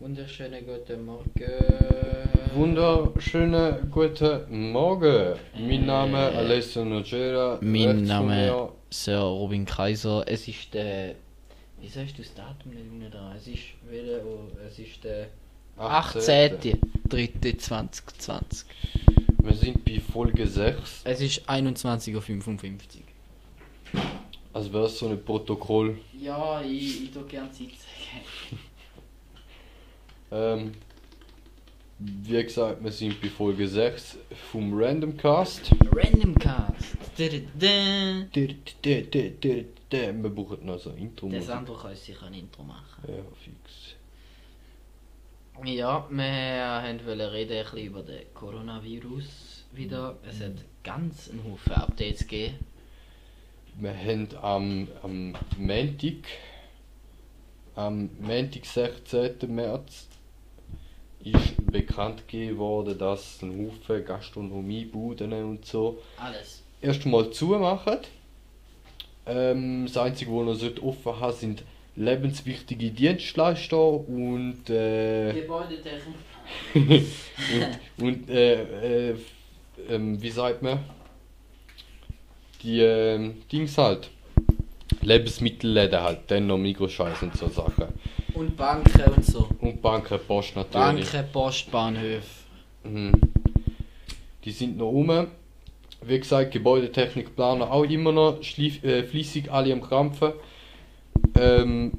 Wunderschönen guten Morgen. Wunderschönen guten Morgen. Mein Name ist Äh, Alessio Nogera. Mein Name Sir Robin Kaiser. Es ist der. Wieso hast du das Datum nicht mehr dran? Es ist, welche, oh, es ist der 18.03.2020. Wir sind bei Folge 6. Es ist 21.55 Uhr. Also wäre es so ein Protokoll. Ja, ich, ich tue gerne Zeit sagen. Ähm, wie gesagt, wir sind bei Folge 6 vom Randomcast. Random Cast. Da-da-da. Wir brauchen noch so ein Intro. Der Sandro kann uns sicher ein Intro machen. Ja, fix. Ja, wir wollten reden ein bisschen über den Coronavirus wieder. Es hat ganz einen Haufen Updates gegeben. Wir haben am, am Montag, am Montag, 16. März, ist bekannt gegeben worden, dass ein Haufen Gastronomiebuden und so Alles. erstmal zumachen. Ähm, das Einzige, was noch offen haben, sind lebenswichtige Dienstleister und, äh, Gebäudetechnik. und, und äh, äh, ähm, wie sagt man? Die ähm, Dings halt. Lebensmittelläden halt, dann noch Mikroscheiß und so Sachen. Und Banken und so. Und Banken, Post natürlich. Banken, Post, Bahnhöfe. Mhm. Die sind noch rum. Wie gesagt, Gebäudetechnikplaner auch immer noch schlief, äh, fließig alle am Krampfen. Ähm,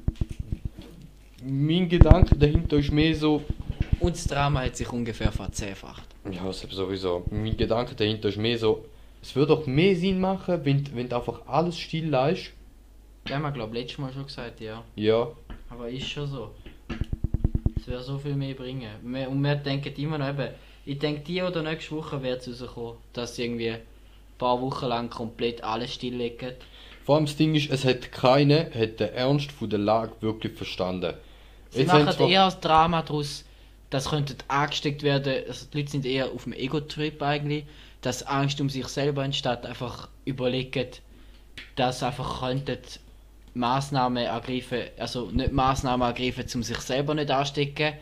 mein Gedanke dahinter ist mehr so, Und das Drama hat sich ungefähr verzehnfacht. ja, das ist sowieso. Mein Gedanke dahinter ist mehr so, es würde doch mehr Sinn machen, wenn, wenn du einfach alles still lässt. Das haben wir, glaube ich, letztes Mal schon gesagt, ja. Ja, Aber ist schon so. Es wird so viel mehr bringen. Wir- Und wir denken immer noch eben, ich denke, die oder nächste Woche wird es rauskommen, dass irgendwie ein paar Wochen lang komplett alles stilllegen. vor allem das Ding ist, es hat keiner hat den Ernst von der Lage wirklich verstanden. Sie Jetzt machen eher das Drama daraus, das könnte angesteckt werden. Also die Leute sind eher auf dem Ego-Trip eigentlich, dass Angst um sich selber entsteht, einfach überlegen, dass einfach könnten Maßnahmen ergreifen, also nicht Maßnahmen ergreifen, um sich selber nicht anstecken,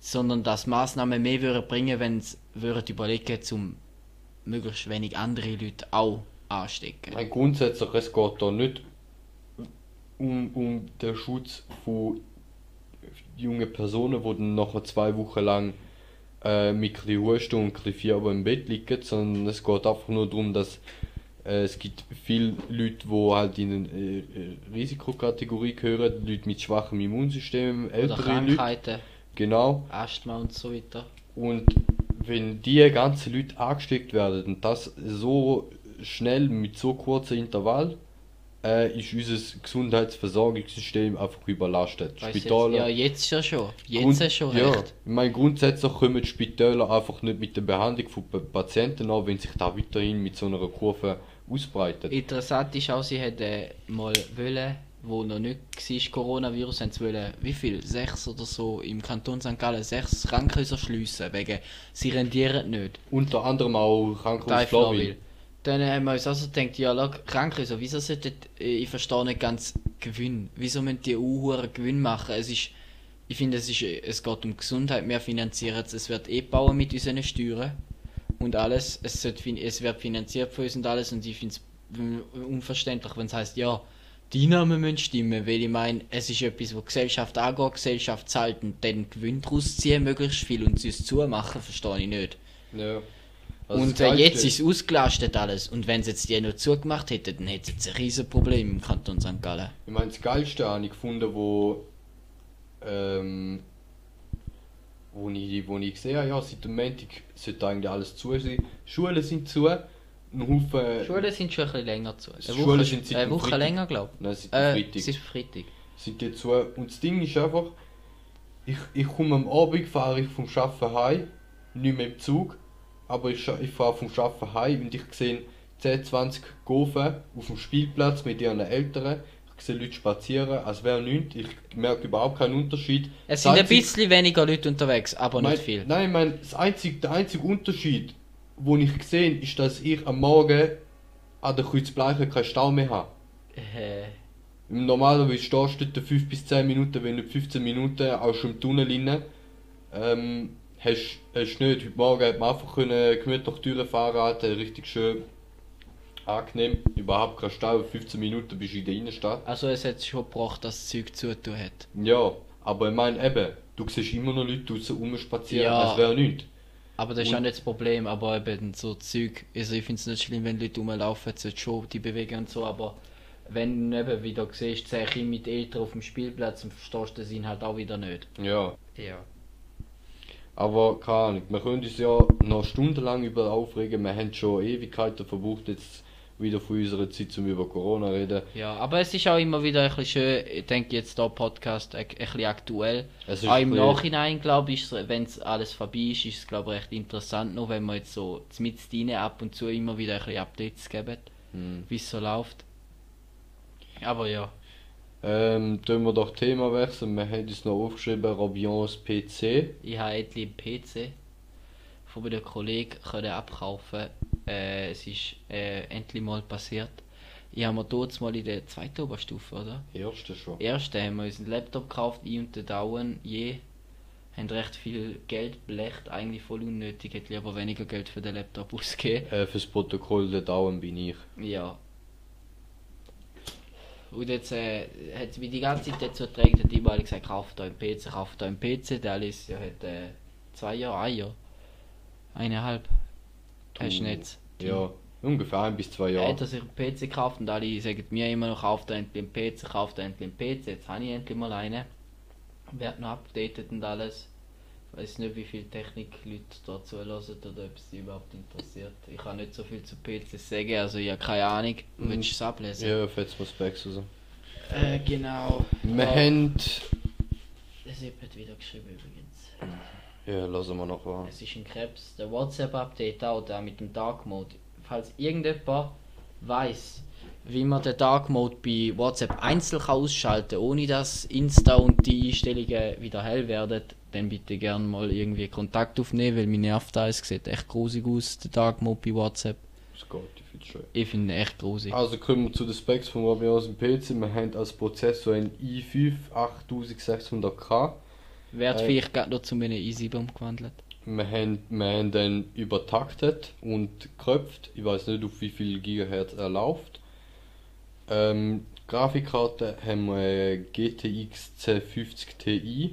sondern dass Maßnahmen mehr würden bringen, wenn sie würden überlegen, um möglichst wenig andere Leute auch anstecken. Nein, grundsätzlich, es geht da nicht um, um den Schutz von jungen Personen, die dann nachher zwei Wochen lang äh, mit ein bisschen Husten und ein bisschen Fieber im Bett liegen, sondern es geht einfach nur darum, dass es gibt viele Leute, die halt in eine äh, äh, Risikokategorie gehören, Leute mit schwachem Immunsystem, Oder ältere Leute, Krankheiten, genau. Asthma und so weiter. Und wenn die ganzen Leute angesteckt werden und das so schnell mit so kurzen Intervall, äh, ist unser Gesundheitsversorgungssystem einfach überlastet. Weiss jetzt, ja, jetzt ja schon. Jetzt Grund- ja schon ja, recht. ich meine, grundsätzlich kommen die Spitäler einfach nicht mit der Behandlung von Pa- Patienten an, wenn sich da weiterhin mit so einer Kurve ausbreitet. Interessant ist auch, sie hätten mal wollen, wo noch nicht war, Coronavirus, haben sie wollen, wie viel? Sechs oder so im Kanton St. Gallen, sechs Krankenhäuser schliessen, wegen sie rendieren nicht. Unter anderem auch Krankenhaus. Floril. Dann haben wir uns also gedacht, ja, schau, Krankenhäuser, wieso sollten, äh, ich verstehe nicht ganz Gewinn. Wieso müssen die Uhuren Gewinn machen? Es ist, ich finde, es, ist, es geht um Gesundheit, wir finanzieren es, es wird eh bauen mit unseren Steuern und alles, es, sollte, es wird finanziert von uns und alles und ich finde es unverständlich, wenn es heißt, ja, die Namen müssen stimmen, weil ich meine, es ist etwas, wo Gesellschaft angeht, Gesellschaft zahlt und dann Gewinn daraus ziehen, möglichst viel und sie es zumachen, verstehe ich nicht. Ja. Also und äh, jetzt ist es ausgelastet alles. Und wenn sie jetzt die noch zugemacht hätten, dann hätte es jetzt ein riesen Problem im Kanton St. Gallen. Ich meine, das Geilste habe ich gefunden, wo, ähm, wo, ich, wo ich gesehen habe, ja, seit dem Montag sollte eigentlich alles zu sein. Schulen sind zu, ein Haufen... Schulen sind schon ein bisschen länger zu. Eine Schulen Woche, sind seit eine Woche Freitag. länger, glaube Nein, seit ich. Äh, Freitag ist Freitag. sind die zu. Und das Ding ist einfach, ich, ich komme am Abend, fahre ich vom Arbeiten heim, nicht mehr im Zug, aber ich, ich fahre vom Arbeiten heim und ich sehe 10, 20 Gofen auf dem Spielplatz mit ihren Eltern. Ich sehe Leute spazieren, als wäre nichts. Ich merke überhaupt keinen Unterschied. Es sind ein bisschen weniger Leute unterwegs, aber mein, nicht viel. Nein, ich meine, das einzige, der einzige Unterschied, den ich gesehen ist, dass ich am Morgen an der Kreuzbleiche keinen Stau mehr habe. Äh, Normalerweise stehst du dort 5 bis 10 Minuten, wenn nicht 15 Minuten, auch schon im Tunnel rein. Ähm, hast, hast nicht. Heute Morgen hat man einfach können gemütlich durchfahren, Alter, richtig schön angenehm. Überhaupt kein Stau, 15 Minuten bist du in der Innenstadt. Also es hat schon gebracht, dass das Zeug zutun hat. Ja, aber ich meine eben, du siehst immer noch Leute draußen rumspazieren, Ja. das wäre nichts. Aber das ist Und- auch nicht das Problem, aber eben so Zeug, also ich finde es nicht schlimm, wenn Leute rumlaufen, es schon die bewegen und so, aber wenn du eben wieder siehst, zehn Kinder mit Eltern auf dem Spielplatz und verstehst den Sinn halt auch wieder nicht. Ja. Ja. Aber keine Ahnung, wir können uns ja noch stundenlang über aufregen. Wir haben schon Ewigkeiten verbraucht, jetzt wieder von unserer Zeit zum über Corona reden. Ja, aber es ist auch immer wieder ein bisschen schön, ich denke jetzt da Podcast ein, ein bisschen aktuell. Es ist Auch im Nachhinein, glaube ich, wenn es alles vorbei ist, ist es glaube ich recht interessant noch, wenn wir jetzt so mit rein ab und zu immer wieder ein bisschen Updates geben, Hm. wie es so läuft. Aber ja, Ähm, tun wir doch Thema wechseln. Wir haben uns noch aufgeschrieben, Robions PC. ich habe endlich einen PC von meinem Kollegen können abkaufen. Äh, es ist äh, endlich mal passiert. Ich habe mir dort mal in der zweiten Oberstufe, oder? Erste schon. Erste haben wir uns einen Laptop gekauft, ich und der Dauern, je. Haben recht viel Geld blecht, eigentlich voll unnötig, hätte lieber weniger Geld für den Laptop ausgegeben. Äh, fürs Protokoll, der Dauern bin ich. Ja. Und jetzt äh, hat es mich die ganze Zeit dazu getragen, hat überall gesagt, kauft euch einen PC, kauft euch einen PC. Der Alice ja, hat äh, zwei Jahre, ein Jahr. Eineinhalb. Hast du nicht? Ja, ungefähr ein bis zwei Er Jahre. hat er sich einen PC gekauft und alle sagen mir immer noch, kauft endlich einen PC, kauft endlich einen PC. Jetzt habe ich endlich mal einen. Wird noch updated und alles. Ich weiß nicht, wie viele Technikleute dazu hören oder ob es die überhaupt interessiert. Ich kann nicht so viel zu PCs sagen, also ich habe keine Ahnung. Mhm. Willst du es ablesen? Ja, fetzt mal Specs raus. Äh, genau. Wir Ja. haben. Sepp hat wieder geschrieben übrigens. Ja, lassen wir noch an. Es ist ein Krebs. Der WhatsApp-Update auch, der mit dem Dark Mode. Falls irgendjemand weiß, wie man den Dark Mode bei WhatsApp einzeln kann ausschalten ohne dass Insta und die Einstellungen wieder hell werden, dann bitte gerne mal irgendwie Kontakt aufnehmen, weil mir nervt das. Es sieht echt grusig aus, der Dark Mode bei WhatsApp. Das geht, ich finde schön. Ich finde ihn echt grusig. Also kommen wir zu den Specs von Robions PC. Wir haben als Prozessor einen i5 8600K. Wird äh, vielleicht gerade noch zu einem i7 umgewandelt. Wir haben, wir haben den übertaktet und geköpft. Ich weiß nicht, auf wie viel Gigahertz er läuft. Ähm, Grafikkarte haben wir GTX 1050 Ti.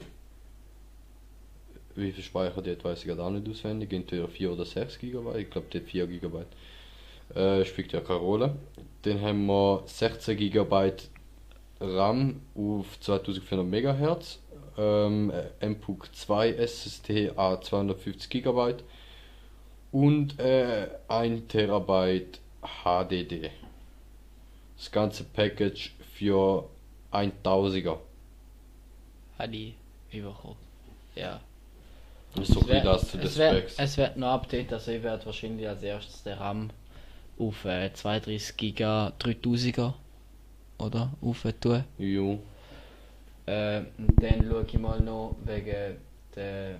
Wie viel Speicher die hat, weiß ich gerade auch nicht auswendig. Entweder 4 oder 6 GB. Ich glaube, die hat 4 GB. Äh, spielt ja keine Rolle. Dann haben wir 16 GB RAM auf 2400 MHz. Ähm, MPUC 2 SSD a 250 GB und äh, 1 TB HDD. Das ganze Package für 1000er. Habe ich bekommen. Ja. So wär- das zu den Specs. Es wird noch Update, also ich werde wahrscheinlich als erstes den RAM auf äh, 32 Giga 3000er oder auf tun. Jo. Äh, dann schaue ich mal noch wegen der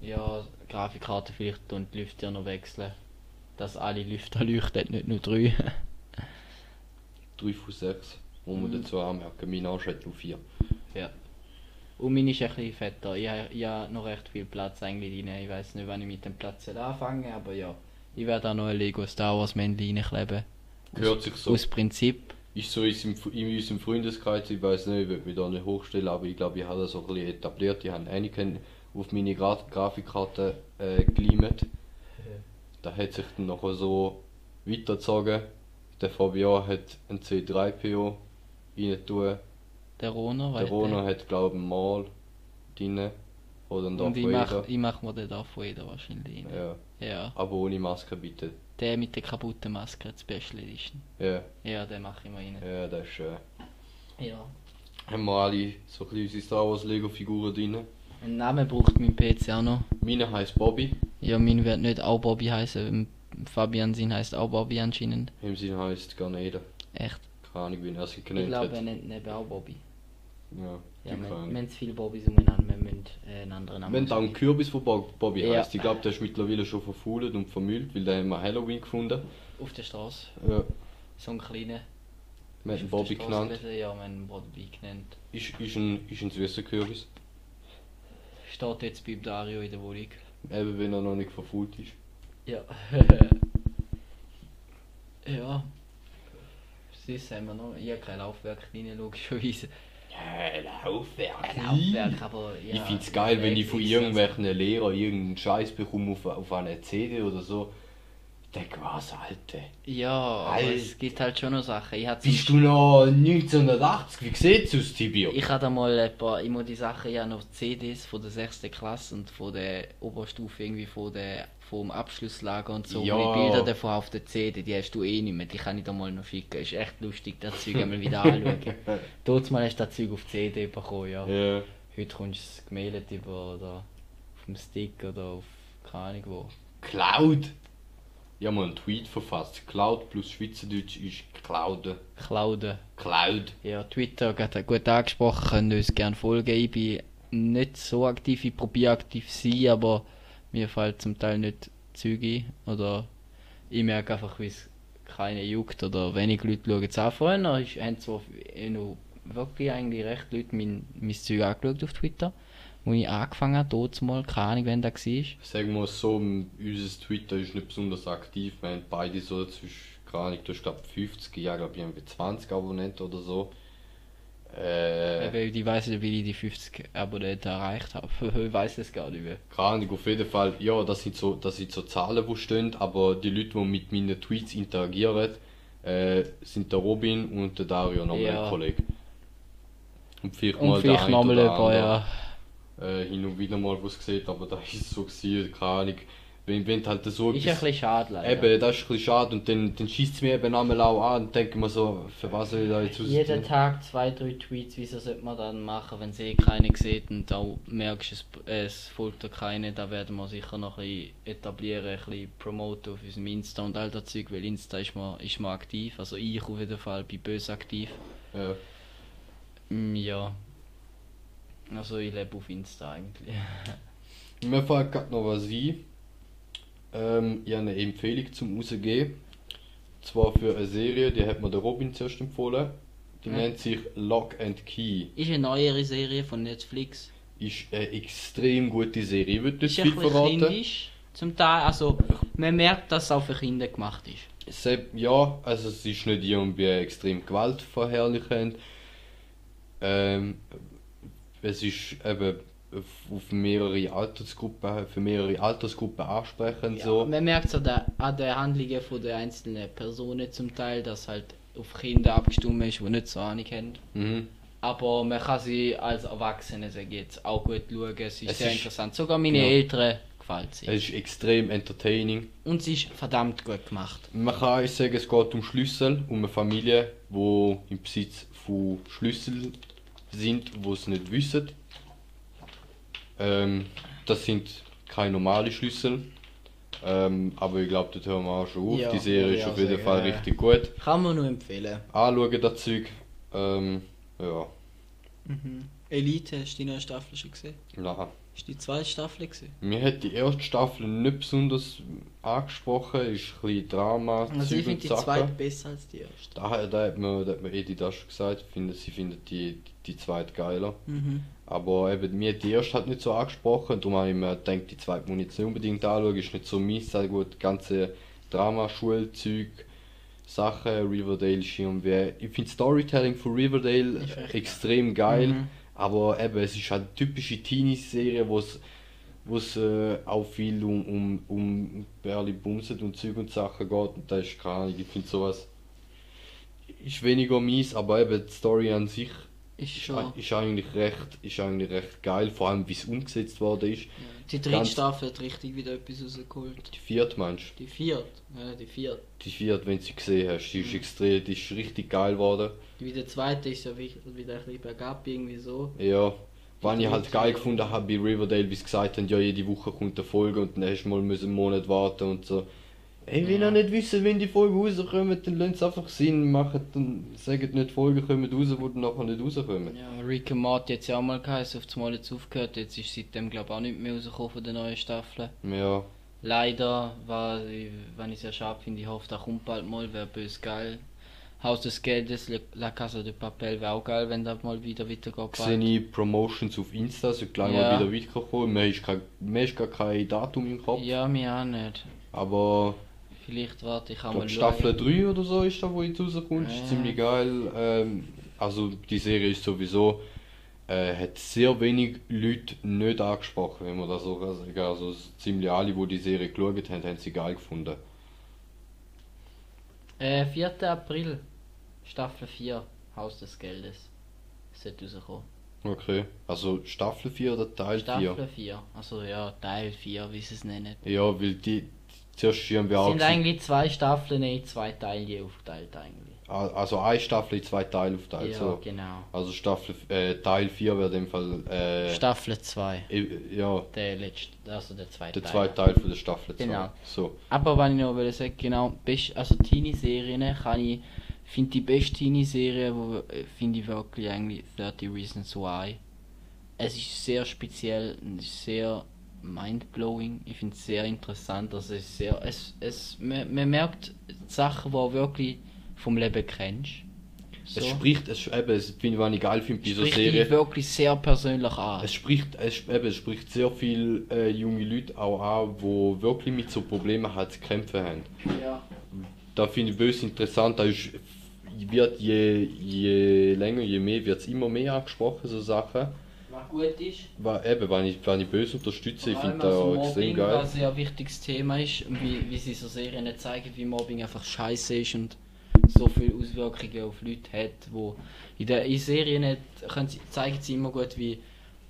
ja, Grafikkarte vielleicht und die Lüfter noch wechseln. Dass alle Lüfter leuchten, nicht nur drei. 3 von 6. Muss man Mhm. dazu anmerken. Mein Arsch hat nur 4. ja. Und meine ist ein bisschen fetter. Ich habe ja noch recht viel Platz eigentlich rein. Ich weiß nicht, wann ich mit dem Platz soll anfangen aber ja. Ich werde auch noch ein Lego Star Wars Männchen reinkleben. Gehört sich so. Aus Prinzip. Ist so in unserem, in unserem Freundeskreis, ich weiß nicht, ich will mich da nicht hochstellen, aber ich glaube, ich habe das so ein bisschen etabliert. Ich habe einige auf meine Gra Grafikkarte äh, gelimmt. Da hat sich dann nachher so weitergezogen. Der Fabian hat ein C3PO rein tun. Der Rono, Der? Rono hat glaube ich mal drin. Oder ein Und ich Darth mach, Vader. ich mach mir den Darth Vader wahrscheinlich rein. Ja, Ja. aber ohne Maske bitte. Der mit der kaputten Maske, die Special Edition. Ja, Ja, den mache ich mal rein. ja, das ist schön. Ja. Haben wir alle so ein bisschen unsere Star Wars Lego Figuren drin. Einen Namen braucht mein PC auch noch. Meine heißt Bobby. Ja, mein wird nicht auch Bobby heißen. Fabian sein heißt auch Bobby anscheinend. Im Sinne heißt Garneder. Echt. Keine Ahnung, wie er sich Ich genannt glaube, hat. er nennt ihn eben auch Bobby. Ja, Ja, wir, wir haben viele Bobbys umeinander, wir müssen äh, einen anderen Namen Wenn da ein suchen. Kürbis von Bob- Bobby Ja. heißt, ich glaube, der ist mittlerweile schon verfault und vermüllt, weil den haben wir Halloween gefunden. Auf der Straße. Ja. So ein kleiner. Wir haben Bobby genannt. gewesen? Ja, wir haben Bobby genannt. Ist, ist, ein, ist ein süßer Kürbis. Steht jetzt bei Dario in der Wohnung. Eben wenn er noch nicht verfault ist. Ja. ja. Sonst haben wir noch. Ich habe kein Laufwerk rein, logischerweise. Ja, Laufwerk. Ein Laufwerk, aber ja. ich find's geil, wenn ich von irgendwelchen Lehrern irgendeinen Scheiß bekomme auf, auf einer CD oder so. Ich denke, was, Alter? Ja, aber Alter. es gibt halt schon noch Sachen. Ich hatte Bist du noch 1980? Wie sieht's aus, Tibio? Ich hatte mal ein paar, immer die Sachen, ja noch CDs von der 6. Klasse und von der Oberstufe irgendwie von der, vom Abschlusslager und so. Ja. Die Bilder davon auf der CD, die hast du eh nicht mehr, die kann ich dir mal noch schicken. Ist echt lustig, das Zeug einmal wieder anschauen. Dort mal hast du das Zeug auf CD bekommen, ja. Ja. Heute kommst du es gemailt über oder auf dem Stick oder auf keine Ahnung wo. Cloud? Ich habe mal einen Tweet verfasst. Cloud plus Schweizerdeutsch ist Cloud. Clouden. Cloud. Ja, Twitter gerade gut angesprochen, könnt uns gerne folgen. Ich bin nicht so aktiv, ich probiere aktiv zu sein, aber mir fällt zum Teil nicht Züge oder ich merke einfach, wie es keine juckt oder wenig Leute schauen es an. Vorher ist- haben zwar eh noch wirklich eigentlich recht Leute mein, mein Zeug angeschaut auf Twitter, wo ich angefangen habe, dort mal, keine Ahnung, wenn das war. Sagen wir es so, unser Twitter ist nicht besonders aktiv. Wir haben beide so zwischen, keine Ahnung, du hast glaube 50, ja glaube ich irgendwie 20 Abonnenten oder so. Äh, Weil ich weiß nicht, wie ich die 50 Abonnenten erreicht habe. ich weiß es gar nicht mehr. keine Ahnung, auf jeden Fall, ja, das sind so, das sind so Zahlen, die stehen, aber die Leute, die mit meinen Tweets interagieren, äh, sind der Robin und der Dario, noch Ja. ein Kollege. Und vielleicht Und mal vielleicht nochmal ein paar, ja. Äh, hin und wieder mal was gesehen, aber da ist es so gewesen, keine Ahnung. Wenn, wenn halt so Ist ein bisschen schade leider. Eben, das ist ein bisschen schade und dann, dann schießt es mir eben einmal auch an und denke mir so, für was soll ich da jetzt Jeden Tag zwei, drei Tweets, wieso sollte man dann machen, wenn sie eh keine sieht und auch merkst, es, es folgt dir keine, da werden wir sicher noch ein bisschen etablieren, ein bisschen promoten auf unserem Insta und all das Zeug, weil Insta ist man, ist man aktiv, also ich auf jeden Fall bin böse aktiv. Ja. Mm, ja. Also ich lebe auf Insta eigentlich. Mir fällt gerade noch was ein. Ähm, ich habe eine Empfehlung zum rausgeben. Zwar für eine Serie, die hat mir der Robin zuerst empfohlen. Die Ja. nennt sich Lock and Key. Ist eine neuere Serie von Netflix. Ist eine extrem gute Serie. Ich würde nicht Ist viel verraten. kindisch, zum Teil, also man merkt, dass es auch für Kinder gemacht ist. Ja, also es ist nicht irgendwie extrem gewaltverherrlichend. Ähm, es ist eben auf mehrere Altersgruppen, für mehrere Altersgruppen ansprechend Ja, so. Man merkt es an der, an der Handlungen von der einzelnen Personen zum Teil, dass halt auf Kinder abgestimmt ist, die nicht so Ahnung haben. Mhm. Aber man kann sie als Erwachsene jetzt auch gut schauen, es ist Es sehr ist- interessant. Sogar meine Ja. Eltern gefällt sie. Es ist extrem entertaining. Und sie ist verdammt gut gemacht. Man kann auch sagen, es geht um Schlüssel, um eine Familie, die im Besitz von Schlüssel sind, wo es nicht wissen. Ähm, das sind keine normalen Schlüssel. Ähm, aber ich glaube, dort hören wir auch schon auf. Ja, Die Serie ist auf jeden sagen, Fall ja. richtig gut. Kann man nur empfehlen. Anschauen das Zeug. Ähm, ja, Mhm. Elite, hast du die neue Staffel schon gesehen? nachher. Ist die zweite Staffel gesehen? Mir hat die erste Staffel nicht besonders angesprochen, ist ein bisschen Drama, Also ich Zeug finde die Sachen. zweite besser als die erste. Da, da hat mir, da hat mir Edi das schon gesagt, findet, sie findet die, die zweite geiler. Mhm. Aber eben, mir hat die erste halt nicht so angesprochen, darum habe ich mir gedacht, die zweite muss ich jetzt nicht unbedingt anschauen, ist nicht so meins, sehr gut, ganze Drama-Schulzeug, Sachen, Riverdale ist irgendwie, ich finde Storytelling von Riverdale extrem geil, Mhm. Aber eben, es ist halt eine typische Teenie-Serie, wo es äh, auch viel um, um, um Berli Bumset und Zeug und Sachen geht. Und da ist keine Ahnung, ich finde sowas ist weniger mies, aber eben die Story an sich Ist ist, schon. ist eigentlich recht ist eigentlich recht geil, vor allem wie es umgesetzt worden ist. Die dritte ganz- Staffel hat richtig wieder etwas rausgeholt. Die vierte meinst Die vierte, ja, die vierte. du? Die vierte, wenn du sie gesehen hast, die ist Mhm. extrem, die ist richtig geil geworden. Wie der zweite ist ja wie- wieder ein bisschen bergab, irgendwie so. Ja. Was ich halt geil gefunden habe bei Riverdale, wie sie gesagt haben, ja jede Woche kommt eine Folge und dann hast du mal einen Monat warten und so. Ey, wenn Ja. ihr nicht wisst, wenn die Folgen rauskommen, dann lasst es einfach Sinn machen. Dann sagt nicht, Folgen kommen raus, die dann nachher nicht rauskommen. Ja, Rick and Morty jetzt ja auch mal geheißen, auf Mal jetzt aufgehört. Jetzt ist seitdem glaube ich auch nicht mehr rausgekommen von der neuen Staffel. Ja. Leider, war, wenn ich sehr schade finde, ich hoffe, da kommt bald mal, wäre bös geil. Haus des Geldes, La Casa de Papel wäre auch geil, wenn das mal wieder weitergeht. Sehe ich Promotions auf Insta, so gleich Ja. mal wieder weiterkommen. Mir ist, kein, mir ist gar kein Datum im Kopf. Ja, mir auch nicht. Aber Vielleicht warte ich ich auch mal Staffel 3 oder so ist da, wo jetzt rauskommt. Ja. Ist ziemlich geil. Ähm, also die Serie ist sowieso. Äh, hat sehr wenig Leute nicht angesprochen, wenn man das so kann sagen. Also s- ziemlich alle, die die Serie geschaut haben, haben sie geil gefunden. Äh, 4. April, Staffel 4, Haus des Geldes. Sollte rauskommen. Okay. Also Staffel 4 oder Teil 4? Staffel 4, also ja, Teil 4, wie sie es nennen. Ja, weil die zuerst haben wir auch sind gesehen- eigentlich zwei Staffeln in zwei Teile aufgeteilt eigentlich. Also eine Staffel in zwei Teile aufteilt. ja, so. genau. Also Staffel äh, Teil 4 wäre in dem Fall äh, Staffel 2, i- ja, der letzte, also der zweite der zweite Teil von der Staffel 2. Genau. So. Aber was ich noch will sagen, genau, best, also Teenie-Serien kann ich, finde die beste Teenie-Serie, wo äh, finde ich wirklich eigentlich 30 Reasons Why. Es ist sehr speziell, sehr mindblowing. Ich finde es sehr interessant, also es sehr, es, es, man, man merkt Sachen, die wirklich vom Leben kennst. So. Es spricht, es, eben, es finde ich, was ich geil finde bei dieser spricht Serie. wirklich sehr persönlich an. Es spricht, es, eben, es spricht sehr viele äh, junge Leute auch an, die wirklich mit so Problemen halt zu kämpfen haben. Ja. Da finde ich böse interessant, da ist, wird je, je länger, je mehr, wird es immer mehr angesprochen, so Sachen. Was gut ist, Eben, wenn ich, wenn ich böse unterstütze, ich finde das also extrem Mobbing, geil. was ein sehr wichtiges Thema ist, wie, wie sie so Serien nicht zeigen, wie Mobbing einfach scheiße ist und so viele Auswirkungen auf Leute hat, wo in der in Serien können sie, zeigen sie immer gut, wie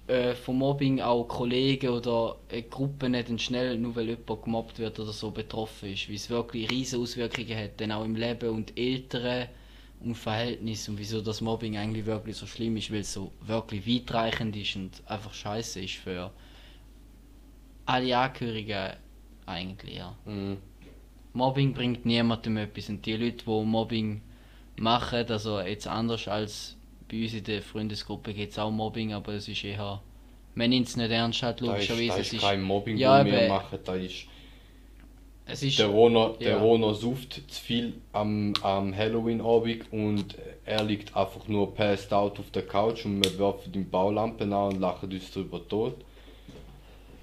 äh, vom Mobbing auch Kollegen oder äh, Gruppen nicht dann schnell, nur weil jemand gemobbt wird oder so betroffen ist, wie es wirklich riesige Auswirkungen hat, dann auch im Leben und Eltern und Verhältnis und wieso das Mobbing eigentlich wirklich so schlimm ist, weil es so wirklich weitreichend ist und einfach scheiße ist für alle Angehörigen eigentlich, ja. Mhm. Mobbing bringt niemandem etwas und die Leute, die Mobbing machen, also jetzt anders als bei uns in der Freundesgruppe gibt es auch Mobbing, aber es ist eher, man nimmt es nicht ernst halt Da ist, logischerweise, da es ist ist, kein Mobbing, Ja, ja, wir machen. Da es ist der Rona, der ja. Rona sucht zu viel am, am Halloween-Abend und er liegt einfach nur passed out auf der Couch und wir werfen ihm Baulampen an und lachen uns darüber tot.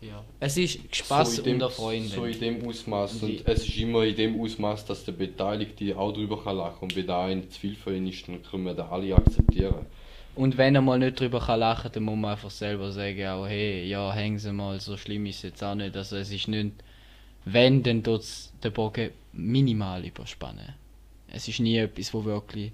ja. es ist Spaß so dem, unter Freunden. So in dem Ausmaß. Und es ist immer in dem Ausmaß, dass der Beteiligte auch drüber kann lachen Und wenn da ein zu viel für ihn ist, dann können wir das alle akzeptieren. Und wenn er mal nicht drüber kann lachen, dann muss man einfach selber sagen, auch, hey, ja, hängen Sie mal, so schlimm ist es jetzt auch nicht. Also es ist nicht, wenn, dann tut den Bogen minimal überspannen. Es ist nie etwas, wo wirklich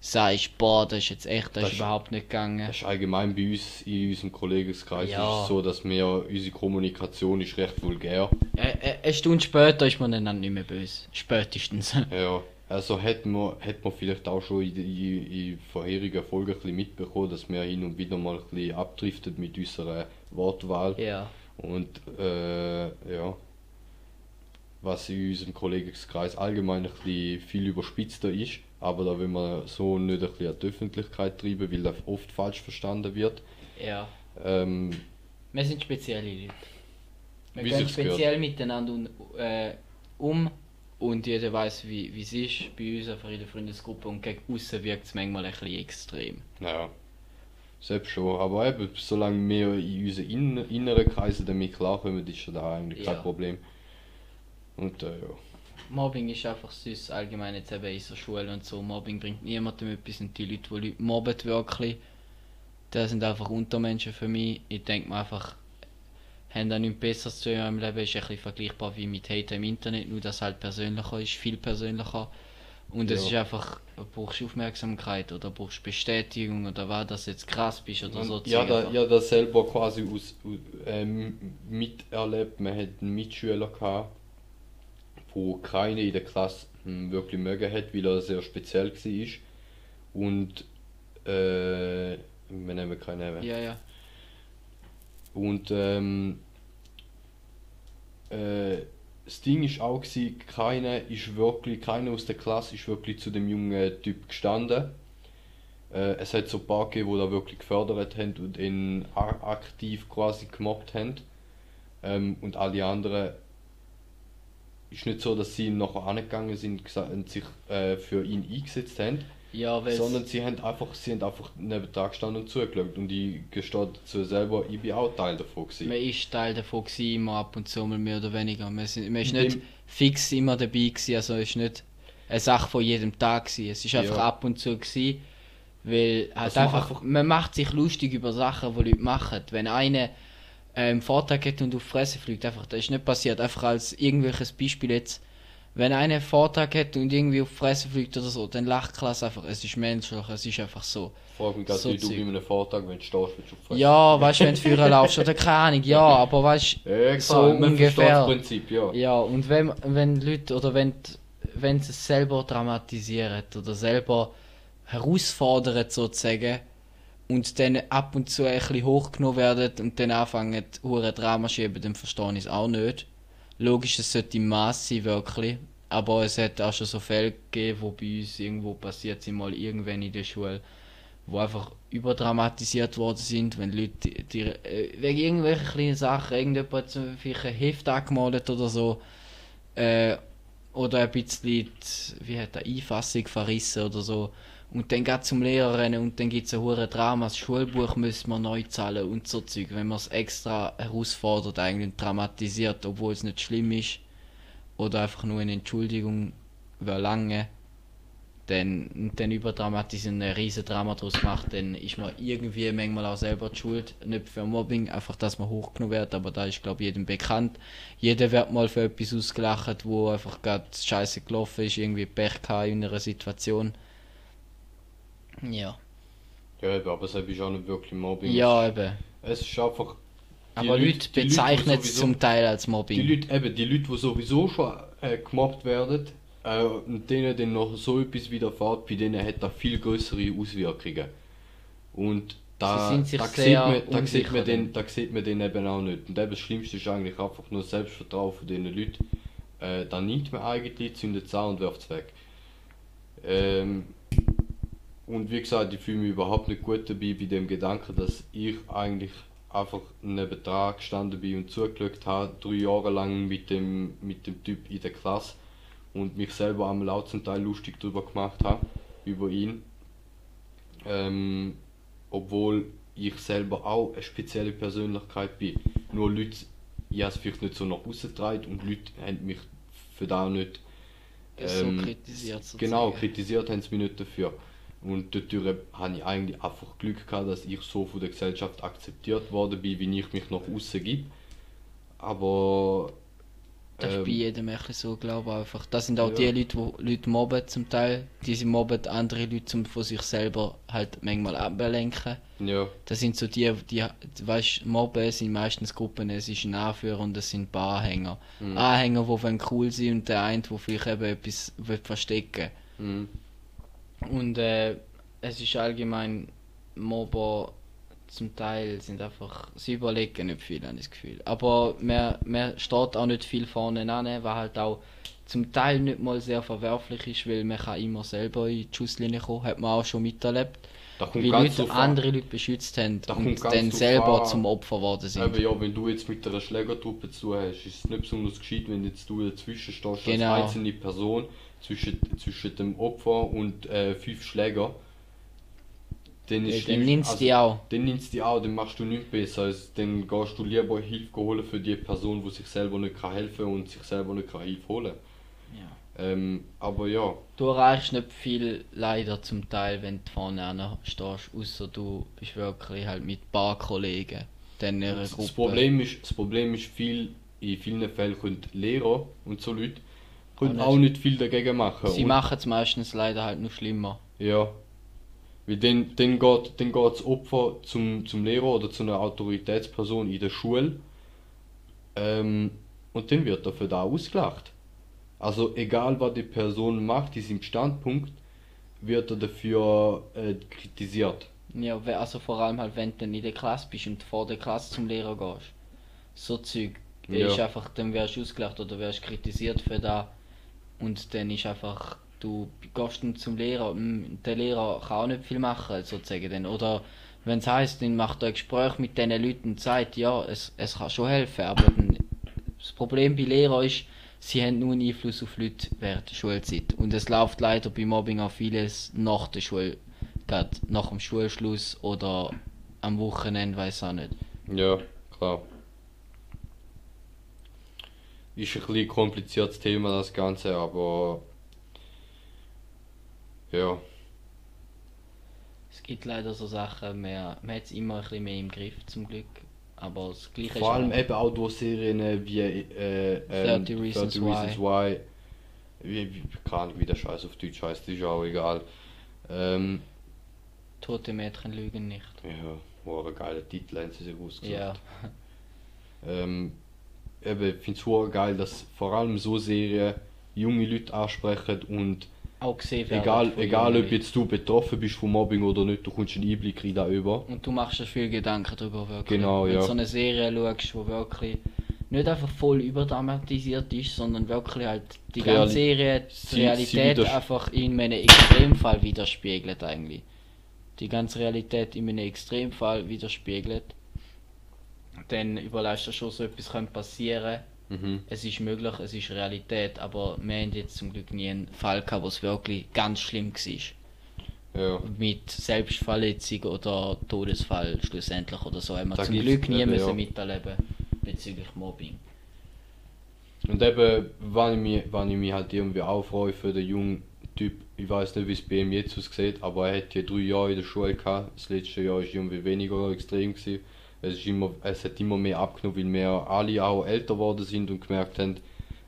sagst, boah, das ist jetzt echt, das, Das ist überhaupt nicht gegangen. Das ist allgemein bei uns in unserem Kollegenkreis Ja. so, dass wir unsere Kommunikation ist recht vulgär. Äh, äh, eine Stunde später ist man dann nicht mehr böse. Spätestens. Ja, also hätten wir, hätten wir vielleicht auch schon in, in, in vorherigen Folgen ein bisschen mitbekommen, dass wir hin und wieder mal ein bisschen abdriftet mit unserer Wortwahl. ja. Und äh, ja, was in unserem Kollegenkreis allgemein ein bisschen viel überspitzter ist, aber da will man so nicht ein bisschen an die Öffentlichkeit treiben, weil das oft falsch verstanden wird. Ja. Ähm, Wir sind spezielle Leute. Wir Wie gehen sich's gehört. speziell miteinander un, äh, um und jeder weiß, wie es ist bei uns einfach in der Freundesgruppe und gegen außen wirkt es manchmal ein bisschen extrem. Ja, selbst schon. Aber eben, solange wir in unseren in inneren Kreisen damit klarkommen, ist da eigentlich kein Ja. Problem. Und äh, ja. Mobbing ist einfach süß, allgemein jetzt eben in der Schule und so. Mobbing bringt niemandem etwas und die Leute, die Leute mobben wirklich, das sind einfach Untermenschen für mich. Ich denke mir einfach, haben da nichts Besseres zu tun im Leben, ist ein bisschen vergleichbar wie mit Hate im Internet, nur dass es halt persönlicher ist, viel persönlicher. Und es Ja. ist einfach, du brauchst Aufmerksamkeit oder brauchst Bestätigung oder was, dass du jetzt krass bist oder so. ja, da, ja, das selber quasi aus, aus, ähm, miterlebt. Man hat einen Mitschüler gehabt, wo keine in der Klasse hm, wirklich mögen hat, weil er sehr speziell war. Und äh, wir nehmen keinen Namen. ja, ja. Und ähm, äh, das Ding ist auch gewesen, keiner ist wirklich, keiner aus der Klasse ist wirklich zu dem jungen Typ gestanden. Äh, es hat so ein paar gegeben, die da wirklich gefördert haben und ihn aktiv quasi gemobbt haben. Ähm, und alle anderen ist nicht so, dass sie nachher angegangen sind und sich äh, für ihn eingesetzt haben. Ja, Sondern sie haben einfach, sie haben einfach neben da gestanden und zugeschaut. Und ich gestehe dazu selber, ich bin auch Teil davon gewesen. man ist Teil davon gewesen, immer ab und zu mal mehr oder weniger. Man, sind, man ist nicht dem- fix immer dabei gewesen, also es ist nicht eine Sache von jedem Tag gewesen. Es ist einfach Ja. ab und zu gewesen, weil halt Also einfach- man macht sich lustig über Sachen, die Leute machen. Wenn einer ähm, Vortag hat und auf die Fresse fliegt, einfach, das ist nicht passiert, einfach als irgendwelches Beispiel jetzt. Wenn einer Vortag hat und irgendwie auf die Fresse fliegt oder so, dann lacht die Klasse einfach. Es ist menschlich, es ist einfach so. Ich frage mich gerade, So wie du bei einem Vortag, wenn du stehst, willst du auf Fresse. Ja, weißt du, wenn du Führer laufst oder keine Ahnung, ja, aber weißt du, Ja, so ungefähr. das Prinzip, ja. Ja, und wenn, wenn Leute oder wenn, wenn sie es selber dramatisieren oder selber herausfordern sozusagen und dann ab und zu ein bisschen hochgenommen werden und dann anfangen, hure Drama schieben, dann verstehe ich es auch nicht. Logisch, es sollte im Maß sein, wirklich. Aber es hat auch schon so Fälle gegeben, wo bei uns irgendwo passiert sind, mal irgendwann in der Schule, wo einfach überdramatisiert worden sind, wenn Leute die, die, äh, wegen irgendwelchen kleinen Sachen, irgendjemand zum Beispiel ein Heft angemalt oder so, äh, oder ein bisschen, die, wie hat der Einfassung verrissen oder so. Und dann geht zum Lehrer rennen und dann gibt es ein hohes Drama, das Schulbuch müssen wir neu zahlen und so Zeug. Wenn man es extra herausfordert, eigentlich dramatisiert, obwohl es nicht schlimm ist, oder einfach nur eine Entschuldigung wäre lange, dann, und dann überdramatisieren, ein riesen Drama draus macht, dann ist man irgendwie manchmal auch selber die schuld. Nicht für Mobbing, einfach dass man hochgenommen wird, aber da ist glaube ich jedem bekannt. Jeder wird mal für etwas ausgelacht, wo einfach gerade scheiße gelaufen ist, irgendwie Pech in einer Situation. Ja. Ja, eben, aber es ist auch nicht wirklich Mobbing. Ja, eben. Es ist einfach. die Aber Leute, die bezeichnen die es zum Teil als Die Mobbing. Leute, eben, die Leute, die sowieso schon äh, gemobbt werden, äh, und denen dann noch so etwas widerfährt, bei denen hat das viel größere Auswirkungen. Und da, da, sieht man, da, sieht man den, dann. da sieht man den eben auch nicht. Und eben das Schlimmste ist eigentlich einfach nur das Selbstvertrauen von diesen Leuten. Äh, da nimmt man eigentlich, zündet es an und wirft es weg. Ähm, und wie gesagt, ich fühle mich überhaupt nicht gut dabei bei dem Gedanken, dass ich eigentlich einfach neben dran gestanden bin und zugeschaut habe, drei Jahre lang mit dem, mit dem Typ in der Klasse und mich selber auch zum Teil lustig darüber gemacht habe, über ihn. Ähm, obwohl ich selber auch eine spezielle Persönlichkeit bin. Nur Leute, ich habe es vielleicht nicht so nach außen getragen und Leute haben mich für das nicht so ähm, kritisiert sozusagen. Genau, kritisiert haben sie mich nicht dafür. Und dadurch habe ich eigentlich einfach Glück gehabt, dass ich so von der Gesellschaft akzeptiert worden bin, wie ich mich nach außen gebe. Aber Das ist ähm, bei jedem ein so, glaube ich einfach. Das sind auch Ja. die Leute, die Leute mobben zum Teil. Diese mobben andere Leute, um von sich selber halt manchmal abzulenken. ja, Das sind so die, die weißt, Mobben sind meistens Gruppen, es ist ein Anführer und es sind ein paar Anhänger. Mhm. Anhänger, die cool sein und der eine, der vielleicht eben etwas will verstecken mhm. Und äh, es ist allgemein, Mobber zum Teil sind einfach, sie überlegen nicht viel, habe ich das Gefühl. Aber man, man steht auch nicht viel vorne an, was halt auch zum Teil nicht mal sehr verwerflich ist, weil man kann immer selber in die Schusslinie kommen, hat man auch schon miterlebt. da kommt Wie ganz Leute andere Leute beschützt haben Da und dann selber an. zum Opfer geworden sind. Aber ja, wenn du jetzt mit einer Schlägertruppe zu hast, ist es nicht besonders gescheit, wenn jetzt du dazwischen stehst Genau. als einzelne Person zwischen, zwischen dem Opfer und äh, fünf Schläger. Dann Ja, dann nimmst du also, die auch. Dann nimmst du die auch, dann machst du nichts besser. Also, dann gehst du lieber Hilfe holen für die Person, die sich selber nicht kann helfen und sich selber nicht kann Hilfe holen Ja. ähm, Aber ja, Du erreichst nicht viel leider zum Teil, wenn du vorne stehst, außer du bist wirklich halt mit ein paar Kollegen. Dann in einer das, Gruppe. das, Problem ist, das Problem ist viel, in vielen Fällen können Lehrer und so Leute können Auch nicht. viel dagegen machen. Sie machen es meistens leider halt noch schlimmer. Ja. Weil dann, dann geht, dann geht das Opfer zum, zum Lehrer oder zu einer Autoritätsperson in der Schule. Ähm, und dann wird er für da ausgelacht. Also egal was die Person macht, in seinem Standpunkt, wird er dafür äh, kritisiert. Ja, also vor allem halt, wenn du dann in der Klasse bist und vor der Klasse zum Lehrer gehst. So Zeug. Ja. Ist einfach, dann wirst du ausgelacht oder wirst kritisiert für da. Und dann ist einfach, du gehst dann zum Lehrer, mm, der Lehrer kann auch nicht viel machen, sozusagen. Dann. Oder wenn es heisst, dann macht ein Gespräch mit diesen Leuten und sagt, ja, es, es kann schon helfen, aber dann, das Problem bei Lehrern ist, sie haben nur einen Einfluss auf Leute während der Schulzeit. Und es läuft leider bei Mobbing auch vieles nach der Schule, gerade nach dem Schulschluss oder am Wochenende, weiß auch nicht. Ja, klar. Ist ein bisschen kompliziertes Thema das Ganze, aber ja, Es gibt leider so Sachen, mehr, man hat es immer ein bisschen mehr im Griff, zum Glück. Aber das Gleiche vor allem eben auch durch Serien wie äh, ähm, 30 Reasons 30 Reasons Why. Wie, wie, keine Ahnung, wie der Scheiß auf Deutsch heißt, ist auch egal. Ähm, Tote Mädchen lügen nicht. ja, war ein geiler Titel, haben sie sich ausgesucht. Ja. Ähm, eben, ich finde es geil, dass vor allem so Serien junge Leute ansprechen und Auch gesehen werden egal, egal ob jetzt du betroffen bist von Mobbing oder nicht, du kommst einen Einblick in das über. Und du machst dir viel Gedanken darüber, wirklich. Genau, Wenn ja. du so eine Serie schaust, die wirklich nicht einfach voll überdramatisiert ist, sondern wirklich halt die Reali- ganze Serie, die Realität einfach in einem Extremfall widerspiegelt eigentlich. Die ganze Realität in einem Extremfall widerspiegelt. Dann überlegst du schon, so etwas könnte passieren. Mhm. Es ist möglich, es ist Realität, aber wir haben jetzt zum Glück nie einen Fall gehabt, wo es wirklich ganz schlimm war Ja. mit Selbstverletzung oder Todesfall schlussendlich oder so haben wir Da zum Glück nie eben, müssen ja. miterleben bezüglich Mobbing. Und eben, wenn ich mich, wenn ich mich halt irgendwie auch freue für den jungen Typ, ich weiß nicht, wie es bei ihm jetzt aussieht, aber er hat ja drei Jahre in der Schule gehabt. Das letzte Jahr war irgendwie weniger extrem. Gewesen. Es, ist immer, es hat immer mehr abgenommen, weil wir alle auch älter geworden sind und gemerkt haben,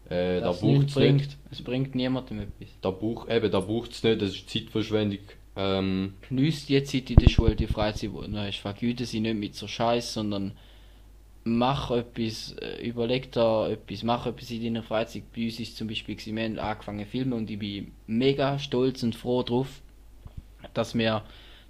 äh, da braucht es bringt. nicht. Es bringt niemandem etwas. Da braucht, eben, da braucht es nicht, das ist Zeitverschwendung. Ähm, Genieß die Zeit in der Schule, die Freizeit, die du hast. Vergüte sie nicht mit so Scheiß, sondern mach etwas, äh, überleg da etwas, mach etwas in deiner Freizeit. Bei uns ist zum Beispiel, wir haben angefangen zu filmen und ich bin mega stolz und froh drauf, dass wir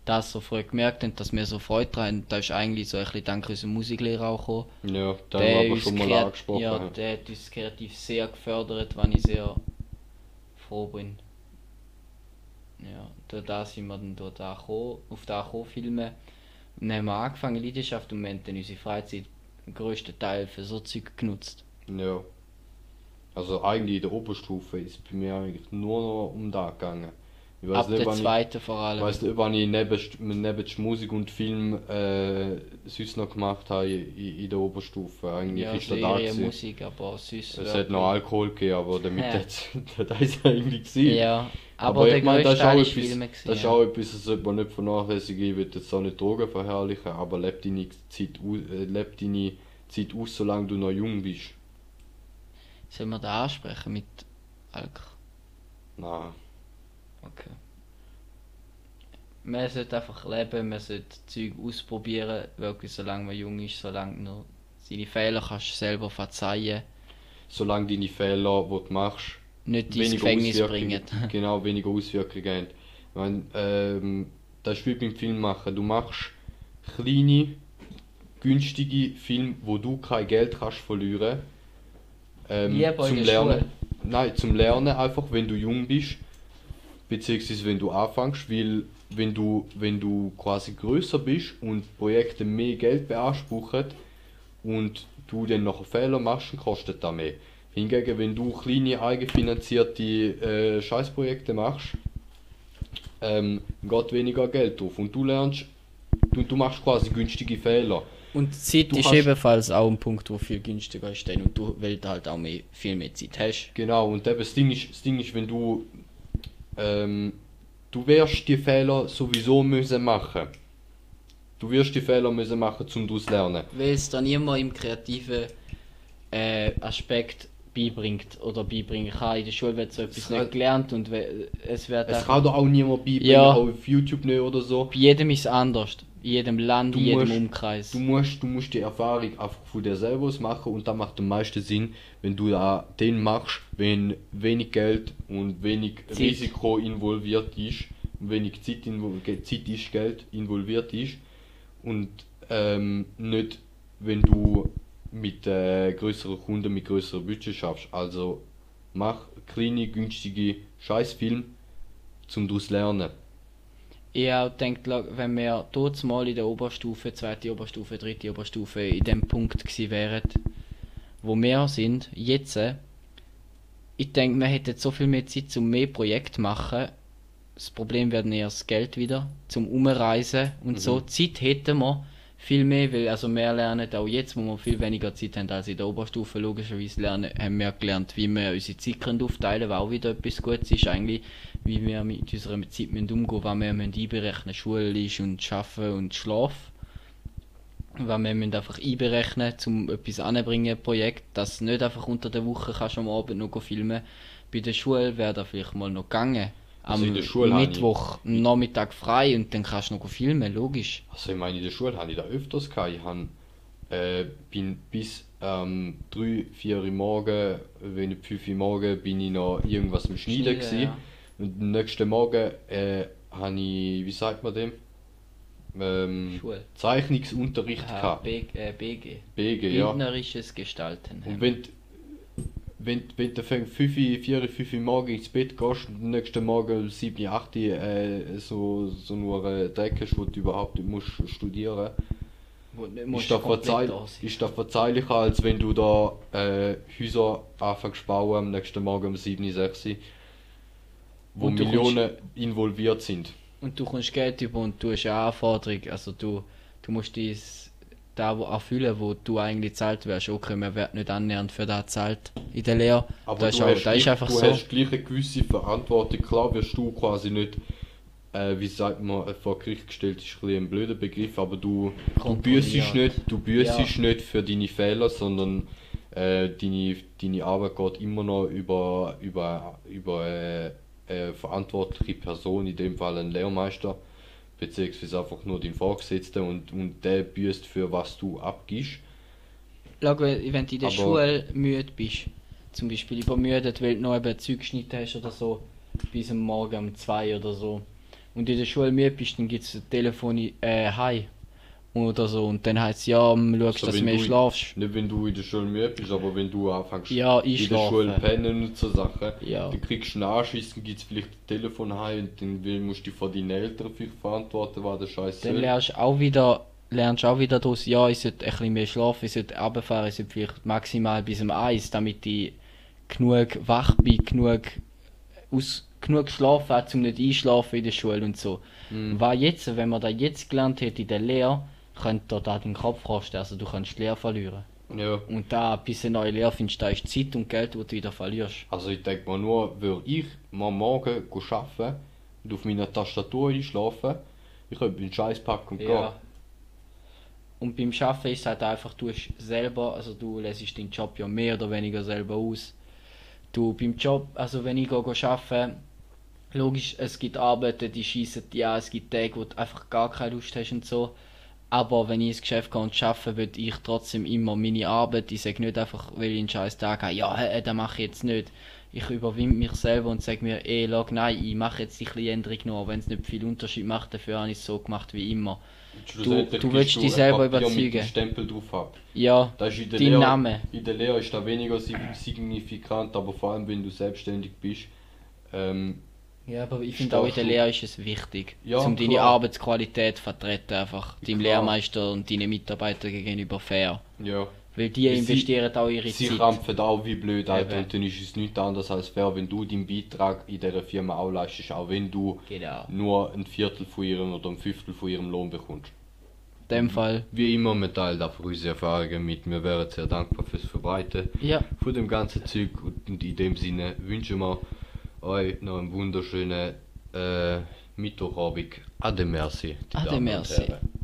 das so früh gemerkt haben, dass wir so Freude dran haben. Da ist eigentlich so ein bisschen dank unserem Musiklehrer auch gekommen. ja, da haben Der wir aber schon mal angesprochen. Ja, der hat uns kreativ sehr gefördert, wenn ich sehr froh bin. Ja, durch das sind wir dann dort gekommen, auf da gekommen, filmen. Und dann haben wir angefangen, Leidenschaft und wir haben dann unsere Freizeit den grössten Teil für so Zeug genutzt. ja. Also eigentlich in der Oberstufe ist bei mir eigentlich nur noch um da gegangen. Ich weiß Ab nicht, der wann ich, zweiten vor allem. Ich weiß nicht, wann ich neben, neben Musik und Film äh, sonst noch gemacht habe in, in der Oberstufe. Eigentlich ja, ist da da gewesen. Musik, aber sonst... Es hat noch Alkohol gegeben, aber damit Ja. das ist eigentlich gewesen. Ja, aber, Aber ich meine, das ist auch etwas, Filme das gewesen, ist auch etwas, das sollte man nicht vernachlässigen. Ich will jetzt auch nicht Drogen verherrlichen, aber leb deine Zeit, äh, leb deine Zeit aus, solange du noch jung bist. Sollen wir da ansprechen mit Alk? Nein. Okay. Man sollte einfach leben, man sollte Zeug ausprobieren, wirklich solange man jung ist, solange du noch seine Fehler kannst du selber verzeihen, Solange deine Fehler, die du machst, nicht ins Gefängnis bringen. Genau, weniger Auswirkungen haben. Ich meine, ähm, das ist wie beim Film machen. Du machst kleine, günstige Filme, wo du kein Geld kannst verlieren. Ähm, zum Lernen. Schule. Nein, zum Lernen einfach, wenn du jung bist, beziehungsweise wenn du anfängst, weil wenn du, wenn du quasi größer bist und Projekte mehr Geld beanspruchen und du dann noch Fehler machst, dann kostet das mehr. Hingegen, wenn du kleine eigenfinanzierte äh, Scheißprojekte machst, ähm, geht weniger Geld drauf und du lernst, du, du machst quasi günstige Fehler. Und Zeit Du ist ebenfalls auch ein Punkt, wo viel günstiger ist, denn und du du halt auch mehr, viel mehr Zeit hast. Genau, und eben das Ding ist, das Ding ist wenn du ähm, du wirst die Fehler sowieso müssen machen. Du wirst die Fehler müssen machen, um daraus zu lernen. Weil es dann immer im kreativen äh, Aspekt beibringt oder beibringen kann. In der Schule wird so etwas Es nicht gelernt und es wird Es kann doch auch niemand beibringen, Ja. auch auf YouTube nicht oder so. bei jedem ist es anders. In jedem Land, Du in jedem musst- Umkreis. Du musst, du musst die Erfahrung einfach von dir selber machen und das macht am meisten Sinn, wenn du da den machst, wenn wenig Geld und wenig Zeit. Risiko involviert ist, wenig Zeit, invol Zeit ist Geld involviert ist und ähm, nicht, wenn du mit äh, größeren Kunden mit größerem Budget schaffst. Also mach kleine, günstige Scheißfilme, zum daraus lernen. Ich auch denkt, wenn wir dort mal in der Oberstufe, zweite Oberstufe, dritte Oberstufe in dem Punkt gewesen wären, wo wir sind, jetzt, ich denke, man hätte so viel mehr Zeit, um mehr Projekte zu machen. Das Problem wäre eher das Geld wieder, zum Umreisen und Mhm. so. Zeit hätten wir viel mehr, weil also wir lernen auch jetzt, wo wir viel weniger Zeit haben als in der Oberstufe, logischerweise lernen, haben wir gelernt, wie wir unsere Zeit können aufteilen können, was auch wieder etwas Gutes ist eigentlich, wie wir mit unserer Zeit müssen umgehen was wir müssen einberechnen schulisch und Schaffen und Schlaf. Weil wir müssen einfach einberechnen, um etwas anzubringen, Projekt, dass du nicht einfach unter der Woche kannst am Abend noch filmen Bei der Schule wäre das vielleicht mal noch gegangen. Am Also habe ich- Mittwoch Nachmittag frei und dann kannst du noch filmen, logisch. Also ich meine, in der Schule habe ich da öfters gehabt. Ich habe, äh, bin bis ähm, 3, 4 Uhr morgen, wenn nicht 5 Uhr morgen, bin ich noch irgendwas am Schneiden Schneiden, ja. Und am nächsten Morgen äh, habe ich, wie sagt man dem? Ähm. Zeichnungsunterricht Ja, gehabt. B, äh, BG. BG, ja. Bildnerisches Gestalten. Und wenn, wenn, wenn du fängst 5, 4, 5 Uhr morgen ins Bett gehst und am nächsten Morgen um 7, 8 Uhr äh, so, so nur äh, Dreck hast, wo du überhaupt nicht musst studieren nicht ist musst das, verzeih ist das verzeihlicher, als wenn du da äh, Häuser anfängst zu bauen am nächsten Morgen um 7, 6 Uhr, wo Millionen involviert sind. Und du kommst Geld über und du hast eine Anforderung. Also du, du musst dies da wo erfüllen, wo du eigentlich zahlt wärst. Okay, man wird nicht annähernd für das zahlt in der Lehre. Aber das du, ist, auch, hast, das ist einfach du so. hast gleich eine gewisse Verantwortung. Klar wirst du quasi nicht, äh, wie sagt man, vor Gericht gestellt, ist ein, ein blöder Begriff, aber du, du büßest nicht, du büßest Ja. nicht für deine Fehler, sondern äh, deine, deine Arbeit geht immer noch über, über, über äh, eine verantwortliche Person, in dem Fall ein Lehrmeister, beziehungsweise einfach nur den Vorgesetzten und, und der büßt für was du abgibst. Schau, wenn du in der Aber- Schule müde bist, zum Beispiel übermüdet, weil du noch eben Zeug geschnitten hast oder so, bis am Morgen um 2 oder so, und in der Schule müde bist, dann gibt es ein Telefon äh, heim oder so, und dann heißt es, ja, schaust, Also dass du mehr schlafst. Nicht wenn du in der Schule müde bist, aber wenn du anfängst Ja, in der einschlafen. Schule pennen und so Sachen, Ja. dann kriegst du einen Anschiss, dann gibt es vielleicht ein Telefon heim und dann musst du dich vor deinen Eltern vielleicht verantworten, was der Scheiß Dann soll. lernst du auch wieder, lernst auch wieder daraus, ja, ich sollte ein bisschen mehr schlafen, ich sollte runterfahren, ich sollte vielleicht maximal bis um 1, damit ich genug wach bin, genug, aus, genug geschlafen habe, um nicht einschlafen in der Schule und so. Mhm. Was jetzt, wenn man das jetzt gelernt hätte in der Lehre, könnte dir das den Kopf kosten, also du kannst die Lehre verlieren. Ja. Und da, bis du eine neue Lehre findest, da ist Zeit und Geld, die du wieder verlierst. Also ich denke mal nur, würde ich mal morgen arbeiten und auf meiner Tastatur einschlafen, ich könnte meinen Scheiß packen und Ja. Und beim Arbeiten ist es halt einfach, du selber, also du lässt deinen Job ja mehr oder weniger selber aus. Du beim Job, also wenn ich gehe arbeiten, logisch, es gibt Arbeiten, die schießen die an, es gibt Tage, wo du einfach gar keine Lust hast und so. Aber wenn ich ins Geschäft gehe und arbeite, will ich trotzdem immer meine Arbeit. Ich sage nicht einfach, weil ich einen scheiß Tag habe, ja, äh, das mache ich jetzt nicht. Ich überwinde mich selber und sage mir, eh, log, nein, ich mache jetzt die kleine Änderung noch, wenn es nicht viel Unterschied macht, dafür habe ich es so gemacht wie immer. Du gibst willst dich selber überzeugen. Stempel drauf ab. Ja, Das ist in der dein Lehre, Name. In der Lehre ist das weniger sig- signifikant, aber vor allem wenn du selbstständig bist, ähm, Ja, aber ich finde auch in der. Lehre ist es wichtig, Ja, um deine klar. Arbeitsqualität zu vertreten, einfach deinem Klar. Lehrmeister und deinen Mitarbeitern gegenüber fair. ja. Weil die sie- investieren auch ihre Sie Zeit. krampfen auch wie blöd, Alter. Eben. Und dann ist es nichts anderes als fair, wenn du deinen Beitrag in dieser Firma auch leistest, auch wenn du Genau. nur ein Viertel von ihrem oder ein Fünftel von ihrem Lohn bekommst. In dem Fall. Wie immer, wir teilen einfach unsere Erfahrungen mit. Wir wären sehr dankbar fürs Verbreiten Ja, von dem ganzen Zeug. Und in dem Sinne wünschen wir euch noch einen wunderschönen äh, Mittwochabend. Ade merci. die Ade Damen und merci. Herren.